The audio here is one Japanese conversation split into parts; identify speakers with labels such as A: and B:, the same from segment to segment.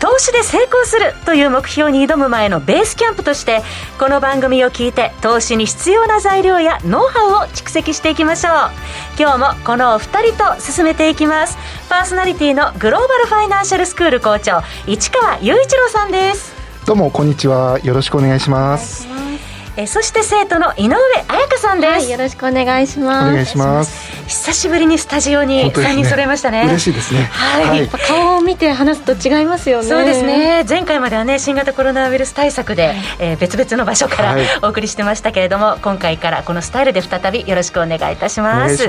A: 投資で成功するという目標に挑む前のベースキャンプとしてこの番組を聞いて投資に必要な材料やノウハウを蓄積していきましょう。今日もこのお二人と進めていきます。パーソナリティのグローバルファイナンシャルスクール校長市川雄一郎さんです。
B: どうもこんにちは。よろしくお願いします。
A: えそして生徒の井上彩香さんです、は
C: い、よろしくお願いします。
B: お願いします
A: 久しぶりにスタジオに3人揃いましたね、
B: ね、嬉しいですね。
A: はい、はい、
C: 顔を見て話すと違いますよね。
A: そうですね。前回まではね新型コロナウイルス対策で、はい、えー、別々の場所から、はい、お送りしてましたけれども今回からこのスタイルで再びよろしくお願いいたします。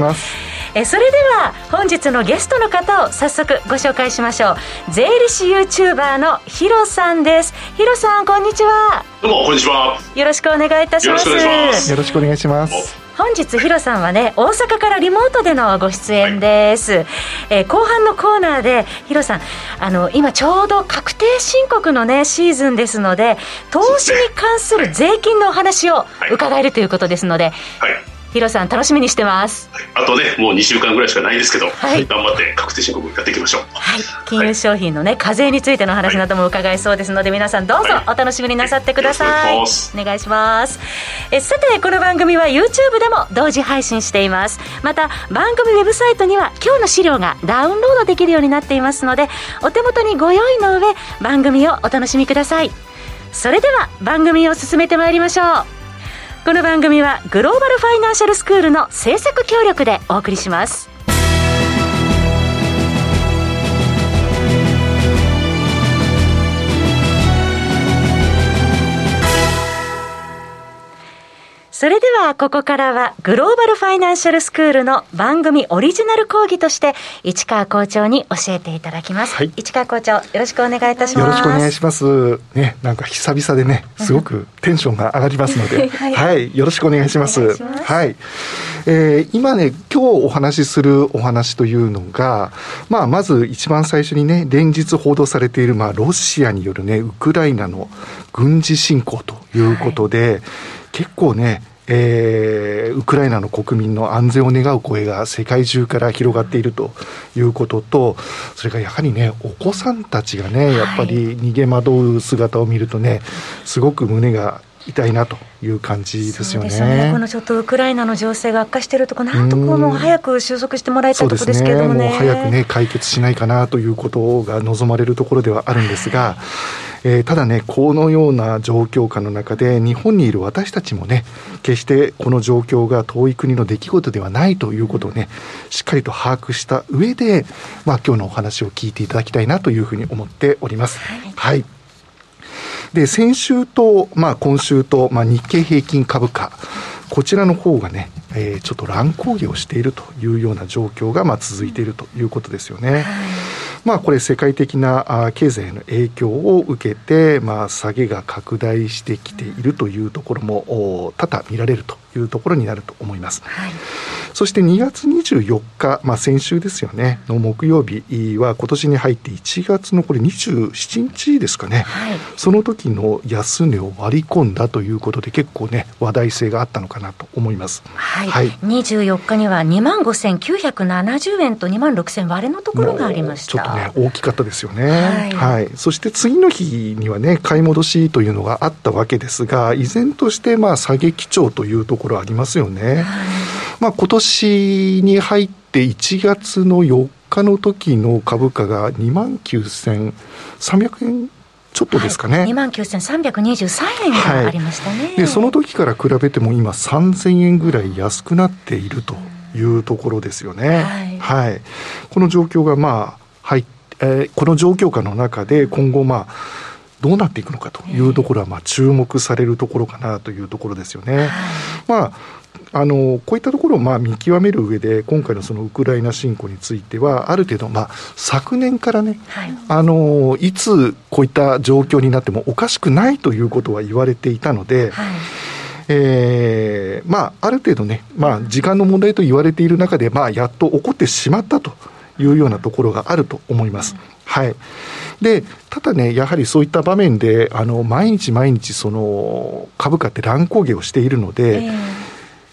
A: えそれでは本日のゲストの方を早速ご紹介しましょう。税理士 YouTuber のヒロさんです。ヒロさんこんにちは。
D: どうもこんにちは。
A: よろしくお願いいたします。
B: よろしくお願いします
A: 本日ヒロさんはね大阪からリモートでのご出演です、はい、えー、後半のコーナーでヒロさんあの今ちょうど確定申告のねシーズンですので投資に関する税金のお話を伺えるということですので、はいヒロさん楽しみにしてます、
D: あとねもう2週間ぐらいしかないですけど、はい、頑張って確定申告やっていきましょう。
A: はい。金融商品のね課税についての話なども伺いそうですので、皆さんどうぞお楽しみになさってください、お願いします。えさてこの番組は YouTube でも同時配信しています。また番組ウェブサイトには今日の資料がダウンロードできるようになっていますのでお手元にご用意の上番組をお楽しみください。それでは番組を進めてまいりましょうこの番組はグローバルファイナンシャルスクールの制作協力でお送りします。それではここからはグローバルファイナンシャルスクールの番組オリジナル講義として市川校長に教えていただきます、はい、市川校長よろしくお願いいたします。
B: よろしくお願いします。ねなんか久々でねすごくテンションが上がりますので、はい、はい、よろしくお願いします。はい、えー、今ね今日お話しするお話というのがまあまず一番最初にね連日報道されているまあロシアによるねウクライナの軍事侵攻ということで、はい、結構ねえー、ウクライナの国民の安全を願う声が世界中から広がっているということと、それからやはりね、お子さんたちがね、やっぱり逃げ惑う姿を見るとね、すごく胸が痛いなという感じですよね。ね
A: このちょっとウクライナの情勢が悪化しているところ、なんとこうもう早く収束してもらいたいところですけれどもね。
B: ねもう早くね、解決しないかなということが望まれるところではあるんですが、えー、ただね、このような状況下の中で、日本にいる私たちもね、決してこの状況が遠い国の出来事ではないということをね、しっかりと把握した上で、まあ今日のお話を聞いていただきたいなというふうに思っております。はい、はいで、先週と、まあ、今週と、まあ、日経平均株価、こちらの方がね、えー、ちょっと乱高下をしているというような状況が、まあ、続いているということですよね。はいまあ、これ世界的な経済への影響を受けて、まあ、下げが拡大してきているというところも多々見られるというところになると思います。はい、そして2月24日、まあ、先週ですよね、の木曜日は今年に入って1月のこれ27日ですかね、はい、その時の安値を割り込んだということで結構ね、話題性があったのかなと思います。
A: はい。はい、24日には2万5970円と2万6000割れのところがありました。
B: ちょっとね、大きかったですよね。はい。はい、そして次の日にはね、買い戻しというのがあったわけですが、依然としてまあ下げ基調というところありますよね。まあ、今年に入って1月の4日の時の株価が2万9300円ちょっとですかね。はい、
A: 2万9323円がありましたね、はい、
B: で、その時から比べても今3000円ぐらい安くなっているというところですよね。はい。はい、この状況がまあ、はい、えー、この状況下の中で今後まあ、どうなっていくのかというところは、まあ、注目されるところかなというところですよね。まああのこういったところをまあ見極める上で、今回のそのウクライナ侵攻については、ある程度、まあ、昨年からね、はい、あのいつこういった状況になってもおかしくないということは言われていたので、はいえー、まあ、ある程度ね、まあ、時間の問題と言われている中で、まあ、やっと起こってしまったというようなところがあると思います。はい。で、ただね、やはりそういった場面で、あの、毎日毎日、その、株価って乱高下をしているので、えー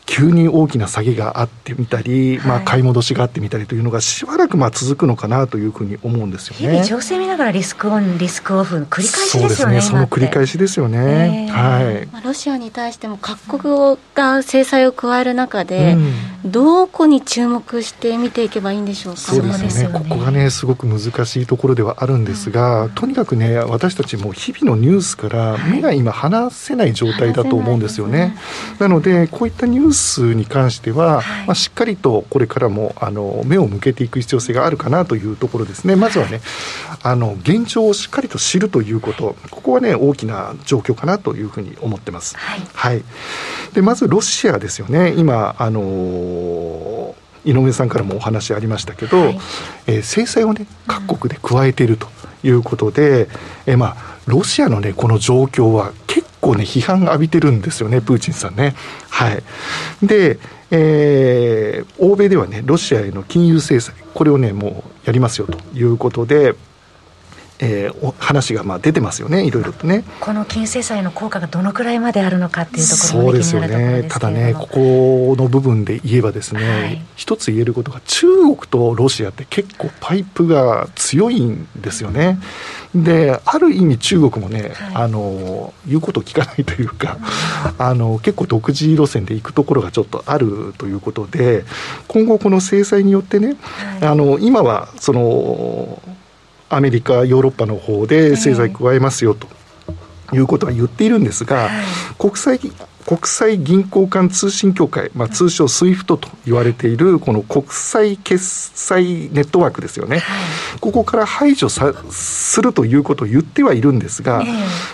B: 急に大きな下げがあってみたり、はい、まあ、買い戻しがあってみたりというのがしばらくまあ続くのかなというふうに思うんですよね。
A: 日々情勢見ながらリスクオン、リスクオフの繰り返しですよね。
B: そ、ね、の繰り返しですよね。えー、はい。
C: まあ、ロシアに対しても各国が制裁を加える中で、うん、どこに注目して見ていけばいいんでしょうか？
B: そうですね。ね。ここがね、すごく難しいところではあるんですが、うん、とにかくね、私たちも日々のニュースから目が今離せない状態だと思うんですよね。はい、なので、こういったニュースに関してしては、はい、まあ、しっかりとこれからもあの目を向けていく必要性があるかなというところですね、まずはね、あの現状をしっかりと知るということ、ここはね、大きな状況かなというふうに思ってます。はい、はい、でまずロシアですよね、今、あの井上さんからもお話ありましたけど、はい、えー、制裁をね、各国で加えているということで、うん、えー、まあ、ロシアのね、この状況は結構ね、批判浴びてるんですよね、プーチンさんね。はい。で、えー、欧米ではね、ロシアへの金融制裁、これをね、もうやりますよということで、えー、話がまあ出てますよね、いろいろとね。
A: この金融制裁の効果がどのくらいまであるのかっていうところ
B: そうですよね、ただね、ここの部分で言えばですね、はい、一つ言えることが、中国とロシアって結構パイプが強いんですよね。で、ある意味中国もね、はい、あの、言うことを聞かないというか、あの、結構独自路線で行くところがちょっとあるということで、今後この制裁によってね、はい、あの、今は、その、アメリカ、ヨーロッパの方で制裁加えますよと。いうことは言っているんですが、国際国際銀行間通信協会、まあ、通称 SWIFT と言われているこの国際決済ネットワークですよね、ここから排除さするということを言ってはいるんですが、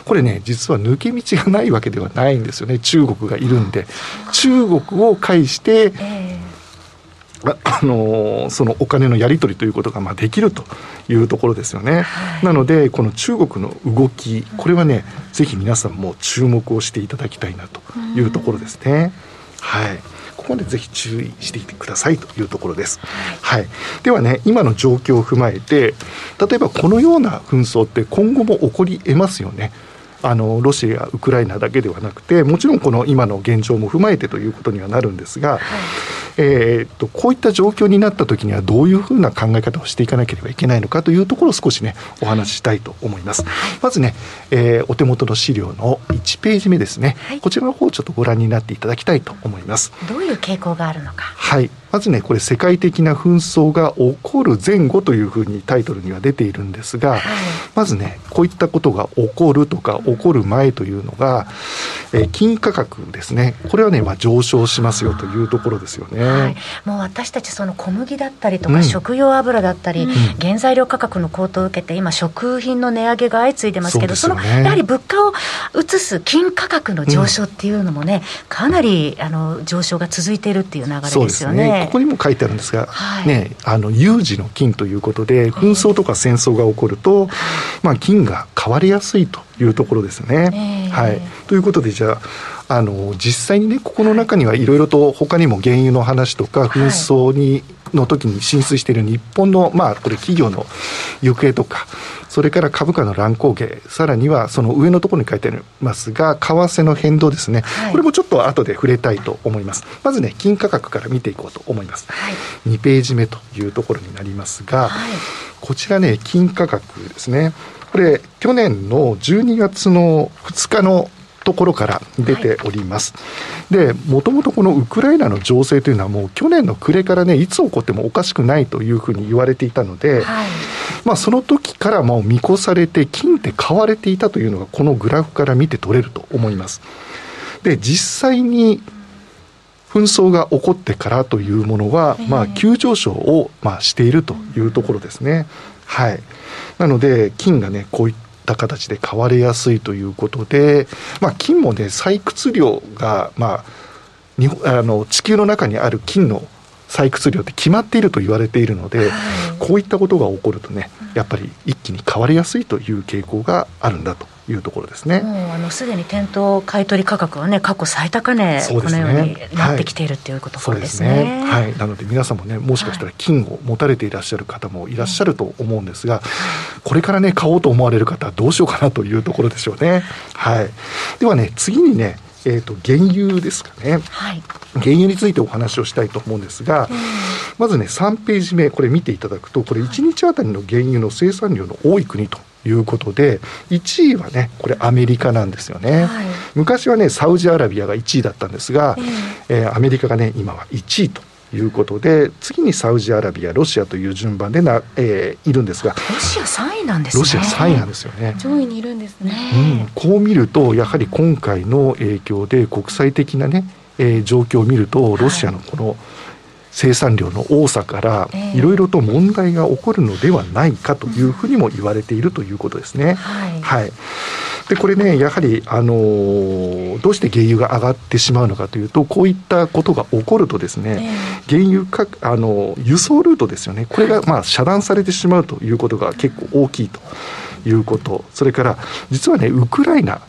B: これね実は抜け道がないわけではないんですよね。中国がいるんで。中国を介して、あのそのお金のやり取りということがまあできるというところですよね、はい、なのでこの中国の動きこれはねぜひ皆さんも注目をしていただきたいなというところですね、はいここまでぜひ注意していてくださいというところです。はい。ではね、今の状況を踏まえて、例えばこのような紛争って今後も起こり得ますよね。あのロシア、ウクライナだけではなくて、もちろんこの今の現状も踏まえてということにはなるんですが、はいえー、とこういった状況になったときにはどういうふうな考え方をしていかなければいけないのかというところを少しねお話ししたいと思います。まずね、えー、お手元の資料の1ページ目ですね、はい、こちらの方をちょっとご覧になっていただきたいと思います。
A: どういう傾向があるのか。
B: はいまずね、これ、世界的な紛争が起こる前後というふうにタイトルには出ているんですが、はい、まずね、こういったことが起こるとか、起こる前というのが、えー、金価格ですね、これはね、まあ、上昇しますよというところですよね。はい、
A: もう私たち、その小麦だったりとか、食用油だったり、うん、原材料価格の高騰を受けて、今、食品の値上げが相次いでますけど、そ、ね,、のやはり物価を移す金価格の上昇っていうのもね、うん、かなりあの上昇が続いているっていう流れですよね。
B: ここにも書いてあるんですが、はい、ね、あの有事の金ということで、紛争とか戦争が起こると、まあ、金が買われやすいというところですね。はい、ということで、じゃあ、あの実際にね、ここの中にはいろいろと他にも原油の話とか、紛争に、の時に浸水している日本の、まあ、これ、企業の行方とか、それから株価の乱高下、さらにはその上のところに書いてありますが、為替の変動ですね、はい、これもちょっと後で触れたいと思います。まずね、金価格から見ていこうと思います。はい、2ページ目というところになりますが、はい、こちらね、金価格ですね。これ、去年の12月の2日のところから出ております。はい、で、もともとこのウクライナの情勢というのはもう去年の暮れからね、いつ起こってもおかしくないというふうに言われていたので、はい、まあその時からもう見越されて金って買われていたというのがこのグラフから見て取れると思います。で、実際に紛争が起こってからというものは、まあ急上昇をまあしているというところですね。はい。なので、金がね、こういっった形で買われやすいということで、まあ、金もね、採掘量が、まあ、日本あの地球の中にある金の採掘量って決まっていると言われているので、はい、こういったことが起こるとね、やっぱり一気に変わりやすいという傾向があるんだというところですね。
A: もうあのすでに店頭買取価格はね過去最高値、ね、このようになってきているっていうことですね。はい、ね
B: はい、なので皆さんもねもしかしたら金を持たれていらっしゃる方もいらっしゃると思うんですが、これからね買おうと思われる方はどうしようかなというところでしょうね。はい。ではね次にねえーと、原油ですかね、はい、原油についてお話をしたいと思うんですが、まずね3ページ目これ見ていただくとこれ1日あたりの原油の生産量の多い国ということで1位はねこれアメリカなんですよね、はい、昔はねサウジアラビアが1位だったんですが、えー、えー、アメリカがね今は1位ということで次にサウジアラビアロシアという順番でな、えー、いるんですが
A: ロシア3位なんですね。
B: ロシア3位なんですよね。
C: 上位にいるんですね、
B: うん、こう見るとやはり今回の影響で国際的なね、えー、状況を見るとロシアのこの、はい生産量の多さからいろいろと問題が起こるのではないかというふうにも言われているということですね。はい、はい。でこれねやはり、あのー、どうして原油が上がってしまうのかというとこういったことが起こるとですね、えー、原油かあの輸送ルートですよね。これが、まあ、遮断されてしまうということが結構大きいということ。それから実はねウクライナ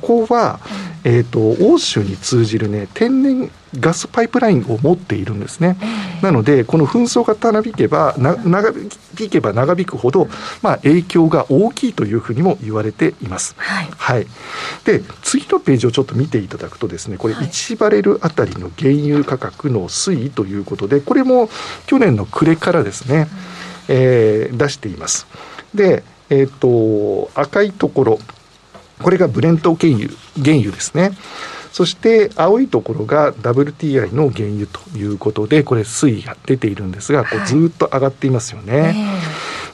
B: ここは、えーと、欧州に通じる、ね、天然ガスパイプラインを持っているんですね。なので、この紛争が長引けば、長引けば長引くほど、まあ、影響が大きいというふうにも言われています。はい、はい。で、次のページをちょっと見ていただくとですね、これ1バレルあたりの原油価格の推移ということで、これも去年の暮れからですね、えー、出しています。で、えっ、ー、と、赤いところ、これがブレント原油原油ですね。そして青いところが WTI の原油ということで、これ推移が出ているんですが、こうずっと上がっていますよね。はい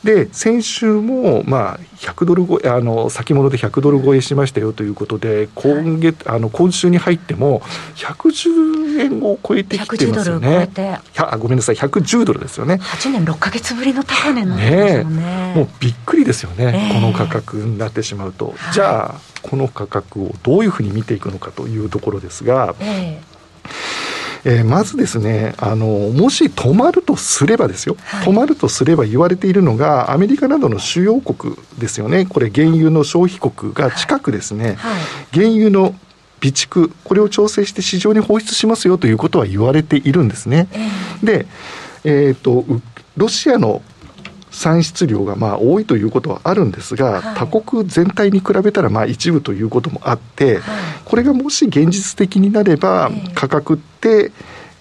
B: で、先週も、まあ、100ドル超え、あの、先物で100ドル超えしましたよということで、今月、あの、今週に入っても、110円を超えてきてますよね。あごめんなさい、110ドルですよね。
A: 8年6か月ぶりの高値なんですよね。
B: ねもうびっくりですよね、えー、この価格になってしまうと。じゃあ、この価格をどういうふうに見ていくのかというところですが、えーえー、まずですねあのもし止まるとすればですよ、はい、止まるとすれば言われているのがアメリカなどの主要国ですよね。これ原油の消費国が近くですね、はい、原油の備蓄これを調整して市場に放出しますよということは言われているんですね。えー、で、えーとロシアの産出量がまあ多いということはあるんですが、はい、他国全体に比べたらまあ一部ということもあって、はい、これがもし現実的になれば、価格って、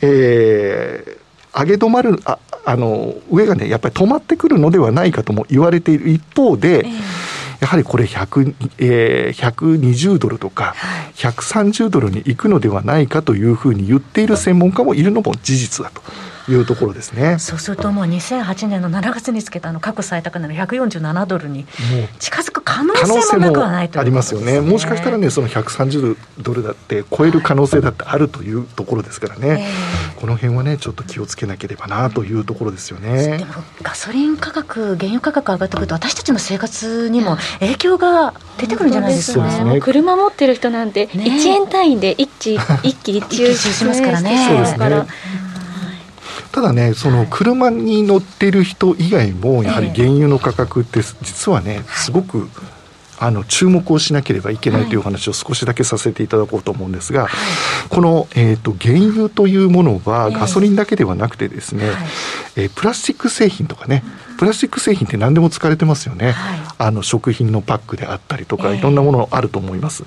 B: えー、上げ止まるああの上がねやっぱり止まってくるのではないかとも言われている一方で、えーやはりこれ100、えー、120ドルとか、130ドルに行くのではないかというふうに言っている専門家もいるのも事実だと。いうところですね。
A: そうするともう2008年の7月につけたあの過去最高値の147ドルに近づく可能性もなくはないと、
B: ね、ありますよね。もしかしたらねその130ドルだって超える可能性だってあるというところですからね、えー、この辺はねちょっと気をつけなければなというところですよね。
A: でもガソリン価格原油価格上がってくると私たちの生活にも影響が出てくるんじゃないですかね。
C: ね。車持ってる人なんて1円単位で一気一気に中
A: しますからね。
B: そうですねただね、その車に乗ってる人以外も、やはり原油の価格って、実はね、すごく、あの注目をしなければいけないというお話を少しだけさせていただこうと思うんですが、はい、この、えーと、原油というものはガソリンだけではなくてですね、えー、えー、プラスチック製品とかねプラスチック製品って何でも使われてますよね、はい、あの食品のパックであったりとか、いろんなものあると思います。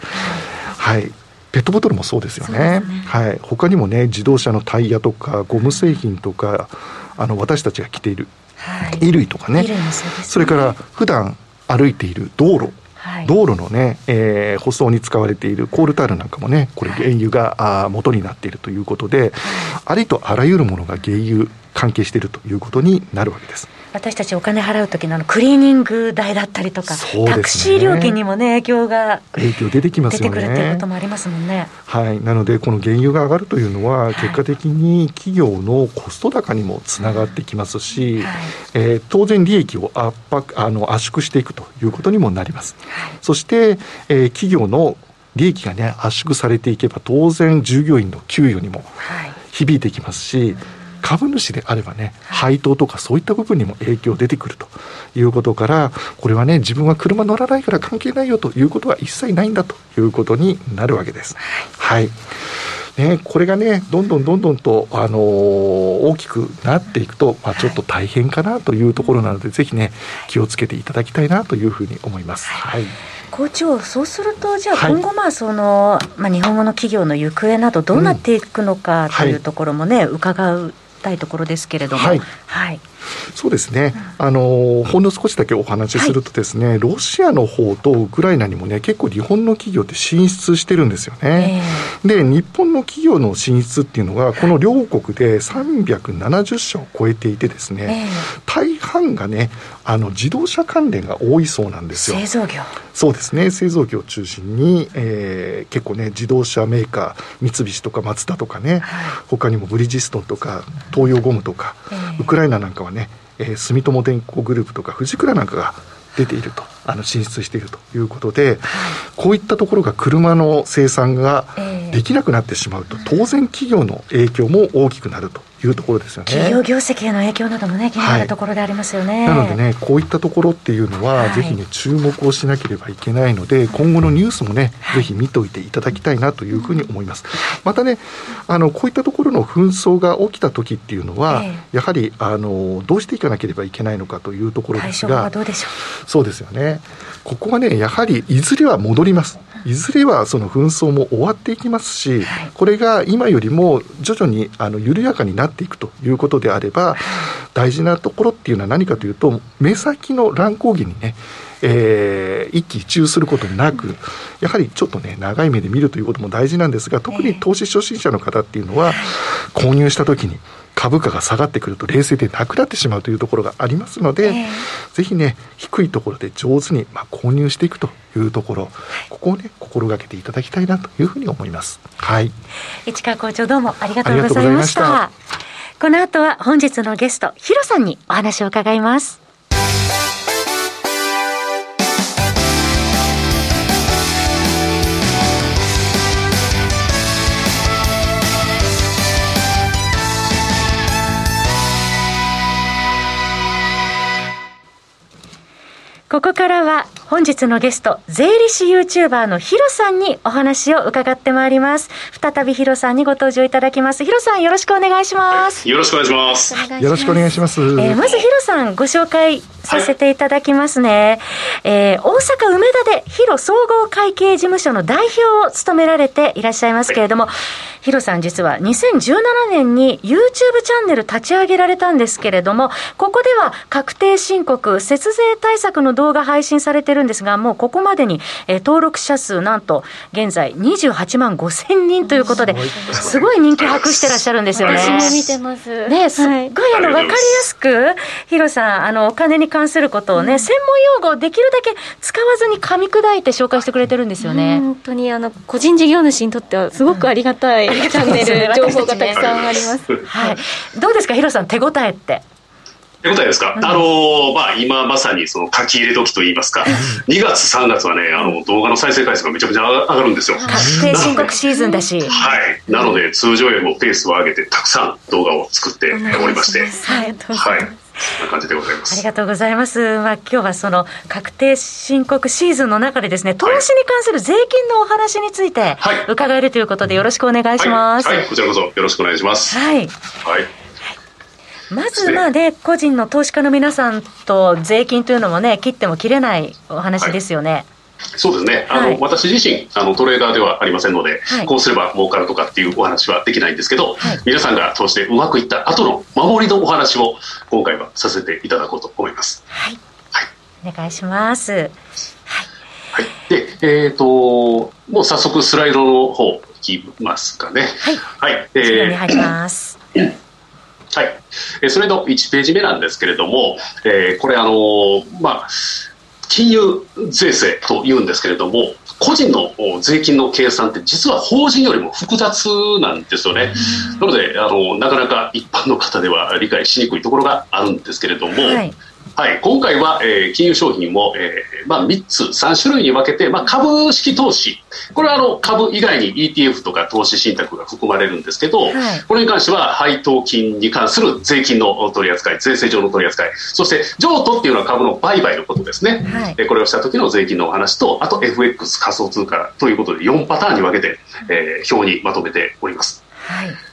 B: はい、ペットボトルもそうですよね。ねはい。他にもね、自動車のタイヤとか、ゴム製品とか、あの、私たちが着ている、衣類とかね。そそれから、普段歩いている道路。はい、道路のね、えー、舗装に使われているコールタールなんかもね、これ原油が、はい、あ元になっているということで、はい、ありとあらゆるものが原油関係しているということになるわけです。
A: 私たちお金払う時のクリーニング代だったりとか、ね、タクシー料金にもね影響が
B: 影響出てきますよ
A: ね。出てくるっていうこともありますもんね。
B: はい。なのでこの原油が上がるというのは結果的に企業のコスト高にもつながってきますし、はい、えー、当然利益を圧迫あの圧縮していくということにもなります、はい、そして、えー、企業の利益がね圧縮されていけば当然従業員の給与にも響いてきますし、株主であればね、配当とかそういった部分にも影響出てくるということから、これはね、自分は車乗らないから関係ないよということは一切ないんだということになるわけです。はい、ね、これがね、どんどんどんどんと、あのー、大きくなっていくと、まあ、ちょっと大変かなというところなので、はい、ぜひね、気をつけていただきたいなというふうに思います。はい。
A: 校長、そうすると、じゃあ、今後、まあその、まあ、日本語の企業の行方など、どうなっていくのかというところもね、伺うたいところですけれども。はい、はい
B: そうですね、あのほんの少しだけお話しするとですね、はい、ロシアの方とウクライナにもね、結構日本の企業って進出してるんですよね。えー、で、日本の企業の進出っていうのが、この両国で370社を超えていてですね、えー、大半がね、あの自動車関連が多いそうなんですよ。
A: 製造業。
B: そうですね、製造業を中心に、えー、結構ね、自動車メーカー、三菱とかマツダとかね、はい、他にもブリヂストンとか、東洋ゴムとか、えー、ウクライナなんかはね、えー、住友電工グループとか、富士倉なんかが出ていると、あの進出しているということで、はい、こういったところが車の生産ができなくなってしまうと、当然、企業の影響も大きくなるというところですよね。
A: 企業業績への影響などもね、気になるところでありますよね、
B: はい、なのでね、こういったところっていうのは、はい、ぜひね、注目をしなければいけないので、今後のニュースもね、はい、ぜひ見ておいていただきたいなというふうに思います。またね、あのこういったところの紛争が起きた時っていうのは、えー、やはりあのどうしていかなければいけないのかというところですが、そうですよね。ここはね、やはりいずれは戻ります。いずれはその紛争も終わっていきますし、これが今よりも徐々にあの緩やかになっていくということであれば、大事なところっていうのは何かというと、目先の乱高下にね、えー、一喜一憂することなく、やはりちょっとね、長い目で見るということも大事なんですが、特に投資初心者の方っていうのは、購入したときに、株価が下がってくると冷静でなくなってしまうというところがありますので、えー、ぜひね低いところで上手に、まあ、購入していくというところここをね心がけていただきたいなというふうに思います。はい、
A: 市川校長どうもありがとうございました。この後は本日のゲストヒロさんにお話を伺います。ここからは本日のゲスト、税理士 YouTuber のヒロさんにお話を伺ってまいります。再びヒロさんにご登場いただきます。ヒロさんよろしくお願いします。
D: よろしくお願いします。
B: よろしくお願いします。え
A: ー、まずヒロさんご紹介させていただきますね。はい、えー、大阪梅田でヒロ総合会計事務所の代表を務められていらっしゃいますけれども、はいヒロさん実は2017年に YouTube チャンネル立ち上げられたんですけれども、ここでは確定申告、節税対策の動画配信されてるんですが、もうここまでに、えー、登録者数なんと現在28万5千人ということで、すごい人気博してらっしゃるんですよね。
C: 私も見てます。
A: ね、すっごいあの、わかりやすく、ヒロさん、あの、お金に関することをね、専門用語をできるだけ使わずに噛み砕いて紹介してくれてるんですよね。
C: 本当にあの、個人事業主にとってはすごくありがたい。チャンネル 情報がたくさんあります。
A: はい。どうですか、ヒロさん、手応えって？
D: 手応えですか、うん、あのまあ、今まさにその書き入れ時といいますか、2月、3月はね、あの動画の再生回数がめちゃくちゃ上がるんですよ。
A: 確定申告シーズンだし。
D: はい。なので、通常よりもペースを上げて、たくさん動画を作っておりまして。はい。はいな感じでございます。
A: ありがとうございます。まあ今日はその確定申告シーズンの中でですね、投資に関する税金のお話について伺えるということでよろしくお願いします。
D: はい、はい、こちらこそよろしくお願いします。
A: はい。はい。まずまあね、個人の投資家の皆さんと税金というのもね、切っても切れないお話ですよね。はい。
D: そうですね、あの、はい、私自身あのトレーダーではありませんので、はい、こうすれば儲かるとかっていうお話はできないんですけど、はい、皆さんが投資でうまくいった後の守りのお話を今回はさせていただこうと思います。
A: はい、はい、お願いします。はい、
D: はい、で、えっ、ー、ともう早速スライドの方いきますかね。
A: はい、はい、えー、入ります。
D: はい、えそれの1ページ目なんですけれども、えー、これあのまあ金融税制というんですけれども、個人の税金の計算って実は法人よりも複雑なんですよね。なのであの、なかなか一般の方では理解しにくいところがあるんですけれども、はい、はい、今回は、えー、金融商品を、えーまあ、3つ、3種類に分けて、まあ、株式投資、これはあの株以外に ETF とか投資信託が含まれるんですけど、はい、これに関しては配当金に関する税金の取り扱い、税制上の取り扱い、そして譲渡っていうのは株の売買のことですね、はい、これをした時の税金のお話と、あと FX 仮想通貨ということで4パターンに分けて、えー、表にまとめております。
A: はい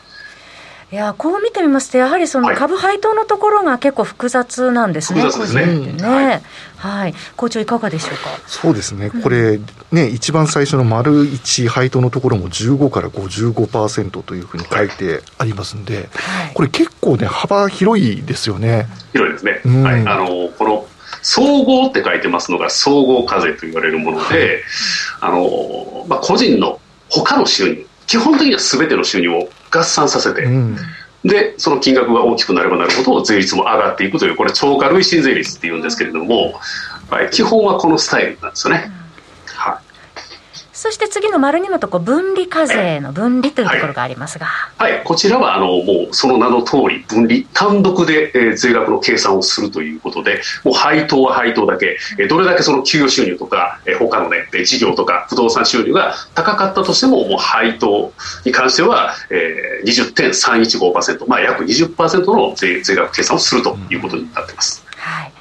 A: いやこう見てみますと、やはりその株配当のところが結構複雑なんですね、
D: 複雑ですね。ね。はい、
A: はい、校長、いかがでしょうか？
B: そうですね、これ、ね、一番最初の丸1配当のところも15から55%というふうに書いてありますんで、はい、これ、結構ね、幅広いですよね。
D: 広いですね。うん、はい、あのこの総合って書いてますのが総合課税と言われるもので、はい、あのまあ、個人の他の収入、基本的にはすべての収入を合算させて、うん、でその金額が大きくなればなるほど税率も上がっていくというこれ超過累進税率っていうんですけれども、はい、基本はこのスタイルなんですよね。
A: そして次の丸にのとこ分離課税の分離というところがありますが、
D: はい、はい、こちらはあのもうその名の通り分離単独で、えー、税額の計算をするということでもう配当は配当だけ、えー、どれだけその給与収入とか、えー、他のね事業とか不動産収入が高かったとしてももう配当に関しては、えー、20.315%、まあ、約20%の税税額計算をするということになっています。
A: はい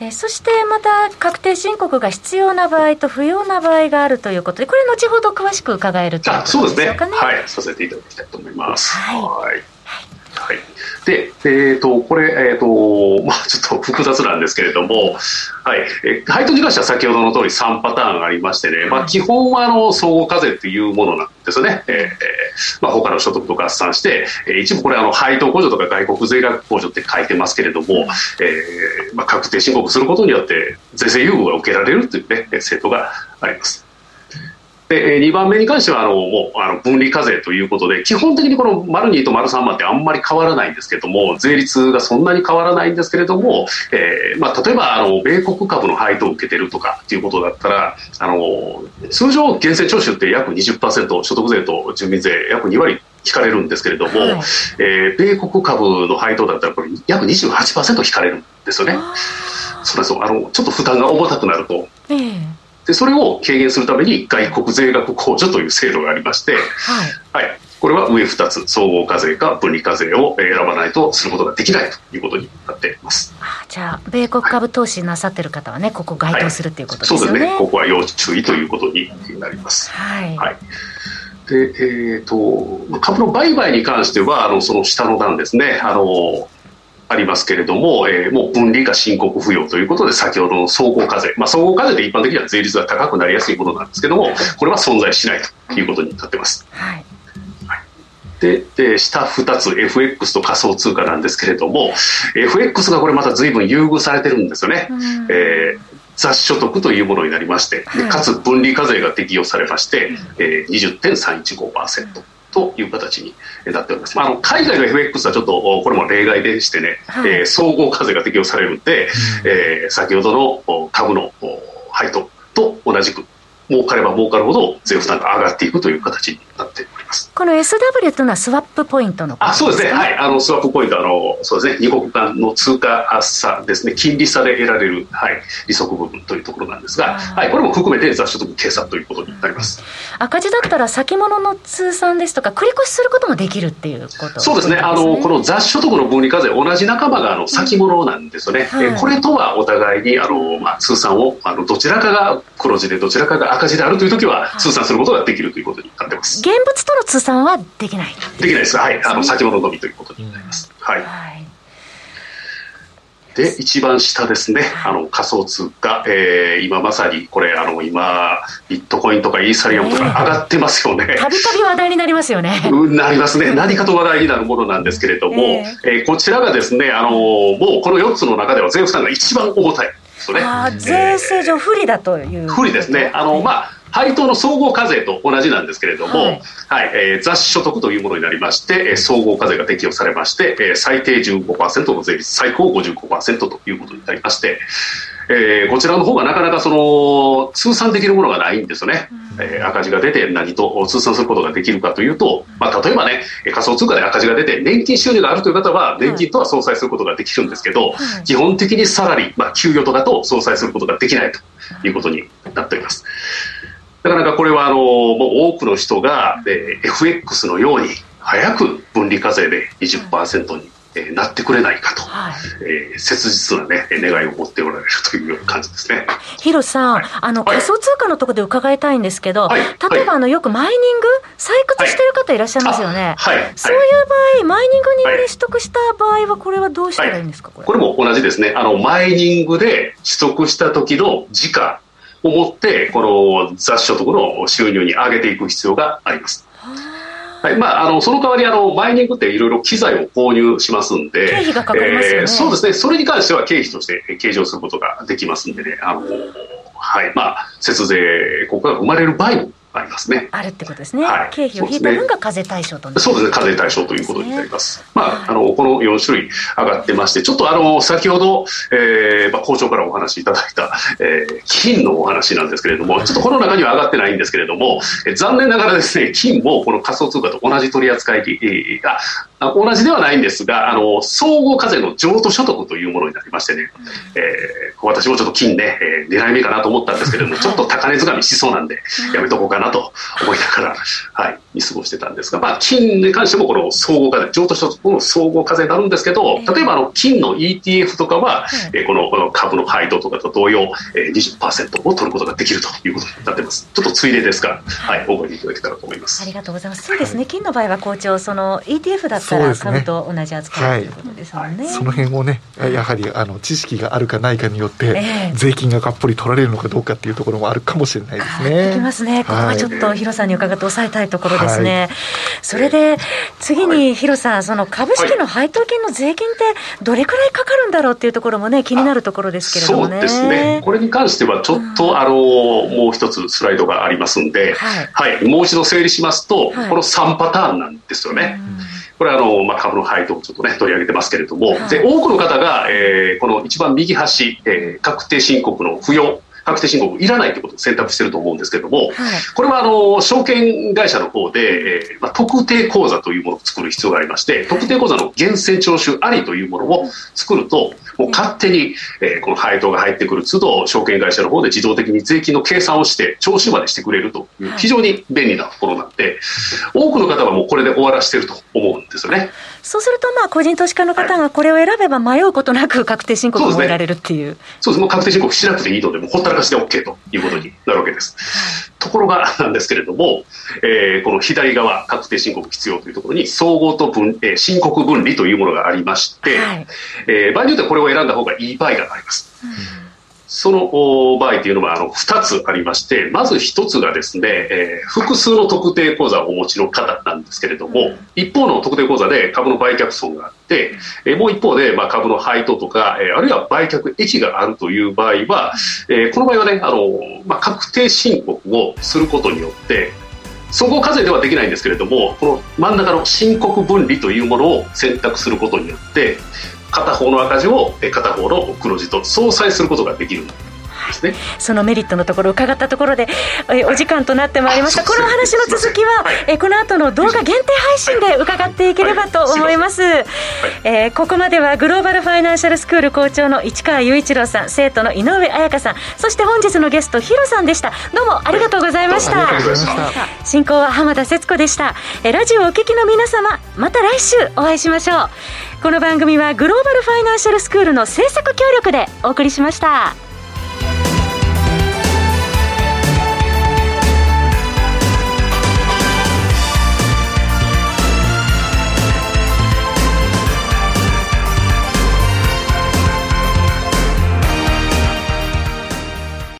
A: えー、そしてまた確定申告が必要な場合と不要な場合があるということで、これ、後ほど詳しく伺えるということでしょうかね。
D: はい、させていただきたいと思います。はい、はい。はいで、えーと、これ、えーと まあ、ちょっと複雑なんですけれども、はい。え配当に関しては先ほどの通り3パターンありましてね、まあ、基本はあの総合課税というものなんですよね、えーまあ、他の所得と合算して、えー、一部これあの配当控除とか外国税額控除って書いてますけれども、えーまあ、確定申告することによって税制優遇が受けられるという、ね、制度があります。で2番目に関してはあのもうあの分離課税ということで基本的にこの丸2と丸3番ってあんまり変わらないんですけども税率がそんなに変わらないんですけれども、えーまあ、例えばあの米国株の配当を受けてるとかっていうことだったらあの通常源泉徴収って約20%所得税と住民税約2割引かれるんですけれども、はい、えー、米国株の配当だったらこれ約28%引かれるんですよね。そあのちょっと負担が重たくなると。えーでそれを軽減するために外国税額控除という制度がありまして、はい、はい、これは上2つ総合課税か分離課税を選ばないとすることができないということになっています。
A: じゃあ米国株投資なさってる方はねここ該当するということですよね、はい、
D: そうですね。ここは要注意ということになります。はい、はい。でえーと、株の売買に関してはあのその下の段ですね。あのありますけれども、えー、もう分離が申告不要ということで、先ほどの総合課税、まあ、総合課税って一般的には税率が高くなりやすいものなんですけども、これは存在しないということになってます。はい。で、で下2つ FX と仮想通貨なんですけれども FX がこれまた随分優遇されてるんですよね、うん、えー、雑所得というものになりまして、はい、かつ分離課税が適用されまして、えー、20.315%。という形になっております。まあ、あの海外の FX はちょっとこれも例外でしてね、はい、えー、総合課税が適用されるんで、うん、えー、先ほどの株の配当と同じく儲かれば儲かるほど税負担が上がっていくという形になっております
A: この SW というのはスワップポイントの
D: あそうですね、はい、あのスワップポイントあの、そうですね、二国間の通貨差ですね、金利差で得られる、はい、利息部分というところなんですが、はい、これも含めて雑所得計算ということになります、
A: 赤字だったら先物の通算ですとか、繰り越しすることもできるっていうこと、
D: そうですね、あのこの雑所得の分離課税、同じ仲間があの先物なんですよね、うんはい、これとはお互いにあの、まあ、通算をあのどちらかが黒字で、どちらかが赤字であるというときは、通算することができるということになってます。
A: 現物との通算はできない
D: できないです。はい。あの、先ほどのみということになります。はい。はいで一番下ですね、あの仮想通貨、えー、今まさにこれ、あの今、ビットコインとかイーサリアムとか上がってますよね。
A: たびたび話題になりますよね。
D: なりますね、何かと話題になるものなんですけれども、えー、えー、こちらがですね、あのもうこの4つの中では税負担が一番重たい。
A: ね、あ税制上不利だという、
D: 不利ですね。あの、まあ配当の総合課税と同じなんですけれども、はい、はい、えー、雑所得というものになりまして、えー、総合課税が適用されまして、えー、最低15%の税率、最高55%ということになりまして、えー、こちらの方がなかなかその通算できるものがないんですよね、うん、えー、赤字が出て何と通算することができるかというと、まあ、例えばね仮想通貨で赤字が出て年金収入があるという方は年金とは相殺することができるんですけど、基本的にサラリー、まあ、給与とかと相殺することができないということになっております。なかなかこれはあのもう多くの人が、えー、FX のように早く分離課税で20%にえなってくれないかと、はい、えー、切実な、ね、願いを持っておられるという感じですね。
A: 広さん、はい、あの仮想通貨のところで伺いたいんですけど、はい、例えばあのよくマイニング、採掘してる方いらっしゃいますよね、はい、そういう場合、マイニングにより取得した場合は、これはどうしたらいいんですか、
D: これ。これも同じですね。あの、マイニングで取得した時の時価を持って、この雑所得の収入に上げていく必要があります。はいまあ、あのその代わりあの、マイニングっていろいろ機材を購入しますんで、
A: 経費がかかりますよね、えー、
D: そうですね、それに関しては経費として計上することができますんでね、あのはいまあ、節税効果が生まれる場合もありますね。
A: あるってことですね。はい、経費を引いた分が課税対象と
D: そうですね、課税対象ということになります。すね、まあ、あの、この4種類上がってまして、ちょっとあの、先ほど、えー、まあ、校長からお話しいただいた、えー、金のお話なんですけれども、ちょっとこの中には上がってないんですけれども、えー、残念ながらですね、金もこの仮想通貨と同じ取り扱いが、同じではないんですが、あの、総合課税の譲渡所得というものになりましてね、えー、私もちょっと金ね、えー、狙い目かなと思ったんですけれども、ちょっと高値掴みしそうなんで、やめとこうかなと思いながら、はい、見過ごしてたんですが、まあ、金に関してもこの総合課税、譲渡所得の総合課税になるんですけど、例えばあの、金の ETF とかは、えー、このこの株の配当とかと同様、えー、20%を取ることができるということになってます。ちょっとついでですが、はい、覚えていただけたらと思います。
A: ありがとうございます。そうですね、金の場合は校長、その ETF だったら株と同じ扱いということですもんね。
B: その辺をね、やはりあの知識があるかないかによって、税金ががっぽり取られるのかどうかっていうところもあるかもしれないですね。
A: きますね。ここはちょっとヒロさんに伺って抑えたいところですね。はい、それで次にヒロさん、その株式の配当金の税金ってどれくらいかかるんだろうっていうところもね気になるところですけれどもね。
D: そうですね。これに関してはちょっと、うん、あのもう一つスライドがありますんで、はい、はい、もう一度整理しますと、はい、この3パターンなんですよね。うんこれはあの、まあ、株の配当をちょっとね、取り上げてますけれども、はい、で多くの方が、えー、この一番右端、えー、確定申告の不要、確定申告いらないということを選択していると思うんですけれども、はい、これはあの証券会社の方で、えーまあ、特定口座というものを作る必要がありまして、特定口座の源泉徴収ありというものを作ると、もう勝手に、えー、この配当が入ってくる都度、証券会社の方で自動的に税金の計算をして、徴収までしてくれるという、非常に便利なところなんで、多くの方はもうこれで終わらせてると思うんですよね。
A: そうすると、まあ、個人投資家の方がこれを選べば迷うことなく確定申告を終えられるっていう。
D: そうです、ね、確定申告しなくていいので、もうほったらかしで OK ということになるわけです。ところがなんですけれども、えー、この左側、確定申告必要というところに、総合と分、えー、申告分離というものがありまして、はい、えー、場合によってはこれを選んだ方がいい場合があります。うんその場合というのはあの2つありまして、まず1つがですね、えー、複数の特定口座をお持ちの方なんですけれども、一方の特定口座で株の売却損があって、えー、もう一方で、まあ、株の配当とか、えー、あるいは売却益があるという場合は、えー、この場合はね、あのまあ、確定申告をすることによって、総合課税ではできないんですけれども、この真ん中の申告分離というものを選択することによって、片方の赤字を片方の黒字と相殺することができる。ですね、
A: そのメリットのところを伺ったところで、えお時間となってまいりました、このお話の続きは、えこの後の動画限定配信で伺っていければと思います。はい、えー、ここまではグローバルファイナンシャルスクール校長の市川雄一郎さん、生徒の井上彩香さん、そして本日のゲスト、ヒロさんでした。どうもありがとうございました。はい、進行は浜田節子でした。えラジオお聞きの皆様、また来週お会いしましょう。この番組はグローバルファイナンシャルスクールの制作協力でお送りしました。